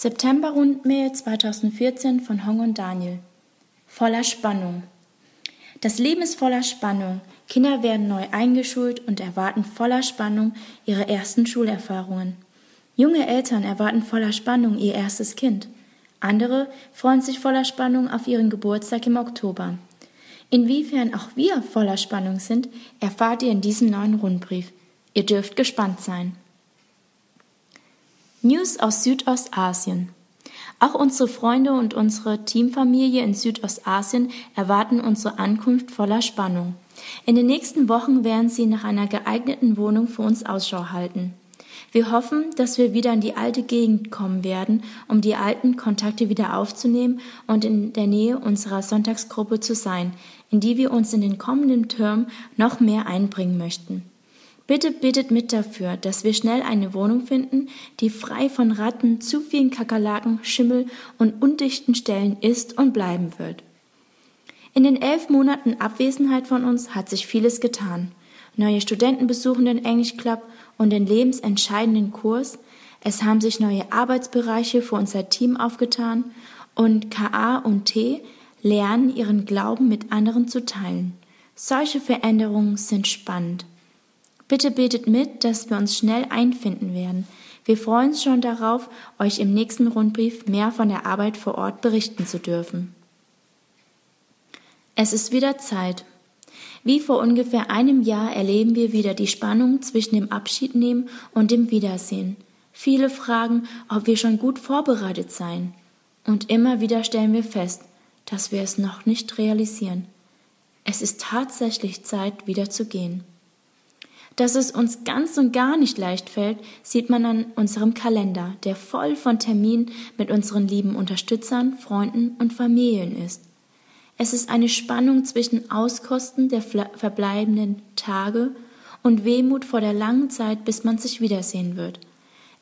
September-Rundmail 2014 von Hong und Daniel. Voller Spannung. Das Leben ist voller Spannung. Kinder werden neu eingeschult und erwarten voller Spannung ihre ersten Schulerfahrungen. Junge Eltern erwarten voller Spannung ihr erstes Kind. Andere freuen sich voller Spannung auf ihren Geburtstag im Oktober. Inwiefern auch wir voller Spannung sind, erfahrt ihr in diesem neuen Rundbrief. Ihr dürft gespannt sein. News aus Südostasien. Auch unsere Freunde und unsere Teamfamilie in Südostasien erwarten unsere Ankunft voller Spannung. In den nächsten Wochen werden sie nach einer geeigneten Wohnung für uns Ausschau halten. Wir hoffen, dass wir wieder in die alte Gegend kommen werden, um die alten Kontakte wieder aufzunehmen und in der Nähe unserer Sonntagsgruppe zu sein, in die wir uns in den kommenden Term noch mehr einbringen möchten. Bitte bittet mit dafür, dass wir schnell eine Wohnung finden, die frei von Ratten, zu vielen Kakerlaken, Schimmel und undichten Stellen ist und bleiben wird. In den elf Monaten Abwesenheit von uns hat sich vieles getan. Neue Studenten besuchen den English Club und den lebensentscheidenden Kurs. Es haben sich neue Arbeitsbereiche für unser Team aufgetan und KA und T lernen, ihren Glauben mit anderen zu teilen. Solche Veränderungen sind spannend. Bitte betet mit, dass wir uns schnell einfinden werden. Wir freuen uns schon darauf, euch im nächsten Rundbrief mehr von der Arbeit vor Ort berichten zu dürfen. Es ist wieder Zeit. Wie vor ungefähr einem Jahr erleben wir wieder die Spannung zwischen dem Abschiednehmen und dem Wiedersehen. Viele fragen, ob wir schon gut vorbereitet seien. Und immer wieder stellen wir fest, dass wir es noch nicht realisieren. Es ist tatsächlich Zeit, wieder zu gehen. Dass es uns ganz und gar nicht leicht fällt, sieht man an unserem Kalender, der voll von Terminen mit unseren lieben Unterstützern, Freunden und Familien ist. Es ist eine Spannung zwischen Auskosten der verbleibenden Tage und Wehmut vor der langen Zeit, bis man sich wiedersehen wird.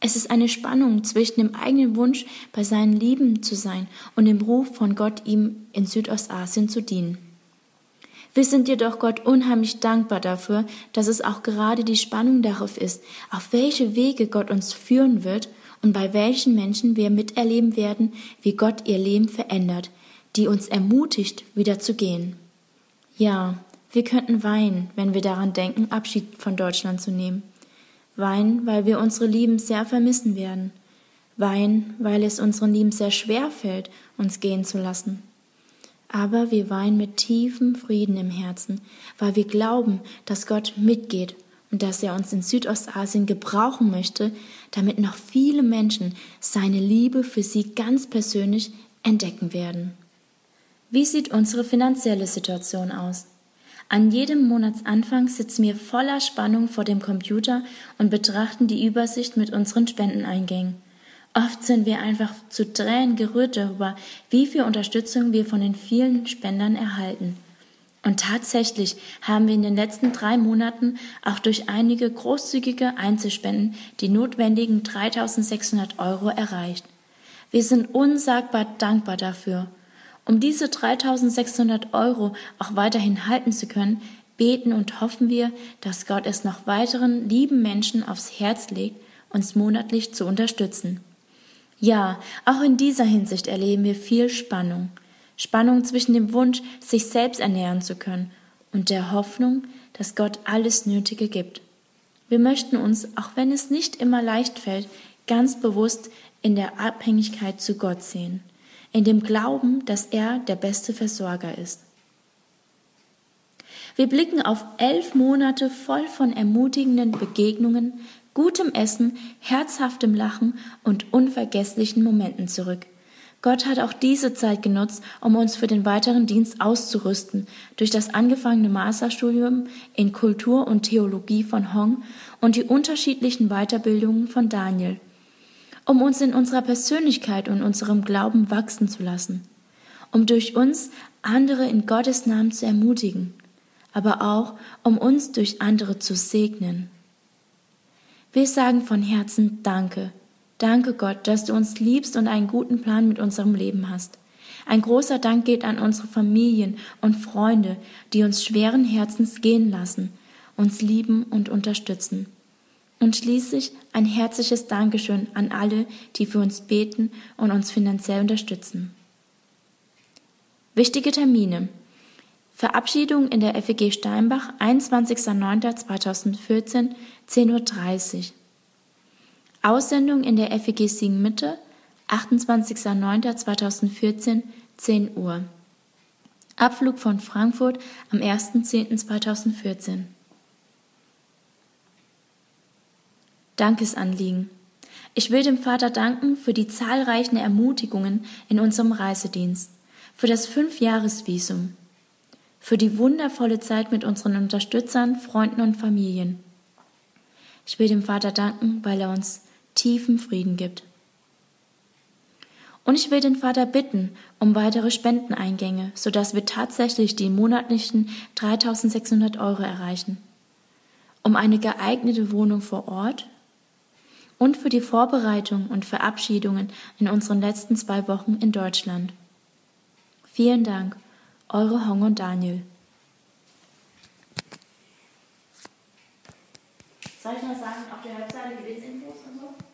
Es ist eine Spannung zwischen dem eigenen Wunsch, bei seinen Lieben zu sein und dem Ruf von Gott, ihm in Südostasien zu dienen. Wir sind jedoch Gott unheimlich dankbar dafür, dass es auch gerade die Spannung darauf ist, auf welche Wege Gott uns führen wird und bei welchen Menschen wir miterleben werden, wie Gott ihr Leben verändert, die uns ermutigt, wieder zu gehen. Ja, wir könnten weinen, wenn wir daran denken, Abschied von Deutschland zu nehmen. Weinen, weil wir unsere Lieben sehr vermissen werden. Weinen, weil es unseren Lieben sehr schwer fällt, uns gehen zu lassen aber wir weinen mit tiefem Frieden im Herzen, weil wir glauben, dass Gott mitgeht und dass er uns in Südostasien gebrauchen möchte, damit noch viele Menschen seine Liebe für sie ganz persönlich entdecken werden. Wie sieht unsere finanzielle Situation aus? An jedem Monatsanfang sitzen wir voller Spannung vor dem Computer und betrachten die Übersicht mit unseren Spendeneingängen. Oft sind wir einfach zu Tränen gerührt darüber, wie viel Unterstützung wir von den vielen Spendern erhalten. Und tatsächlich haben wir in den letzten drei Monaten auch durch einige großzügige Einzelspenden die notwendigen 3600 Euro erreicht. Wir sind unsagbar dankbar dafür. Um diese 3600 Euro auch weiterhin halten zu können, beten und hoffen wir, dass Gott es noch weiteren lieben Menschen aufs Herz legt, uns monatlich zu unterstützen. Ja, auch in dieser Hinsicht erleben wir viel Spannung. Spannung zwischen dem Wunsch, sich selbst ernähren zu können und der Hoffnung, dass Gott alles Nötige gibt. Wir möchten uns, auch wenn es nicht immer leicht fällt, ganz bewusst in der Abhängigkeit zu Gott sehen, in dem Glauben, dass er der beste Versorger ist. Wir blicken auf elf Monate voll von ermutigenden Begegnungen, gutem Essen, herzhaftem Lachen und unvergesslichen Momenten zurück. Gott hat auch diese Zeit genutzt, um uns für den weiteren Dienst auszurüsten, durch das angefangene Masterstudium in Kultur und Theologie von Hong und die unterschiedlichen Weiterbildungen von Daniel, um uns in unserer Persönlichkeit und unserem Glauben wachsen zu lassen, um durch uns andere in Gottes Namen zu ermutigen, aber auch um uns durch andere zu segnen. Wir sagen von Herzen Danke. Danke Gott, dass du uns liebst und einen guten Plan mit unserem Leben hast. Ein großer Dank geht an unsere Familien und Freunde, die uns schweren Herzens gehen lassen, uns lieben und unterstützen. Und schließlich ein herzliches Dankeschön an alle, die für uns beten und uns finanziell unterstützen. Wichtige Termine. Verabschiedung in der FEG Steinbach, 21.09.2014, 10.30 Uhr. Aussendung in der FEG Siegen Mitte, 28.09.2014, 10 Uhr. Abflug von Frankfurt am 1.10.2014. Dankesanliegen. Ich will dem Vater danken für die zahlreichen Ermutigungen in unserem Reisedienst, für das Fünfjahresvisum, für die wundervolle Zeit mit unseren Unterstützern, Freunden und Familien. Ich will dem Vater danken, weil er uns tiefen Frieden gibt. Und ich will den Vater bitten um weitere Spendeneingänge, sodass wir tatsächlich die monatlichen 3600 Euro erreichen. Um eine geeignete Wohnung vor Ort und für die Vorbereitung und Verabschiedungen in unseren letzten zwei Wochen in Deutschland. Vielen Dank, eure Hong und Daniel. Soll ich noch sagen, auf der Webseite Gebetsinfos und so?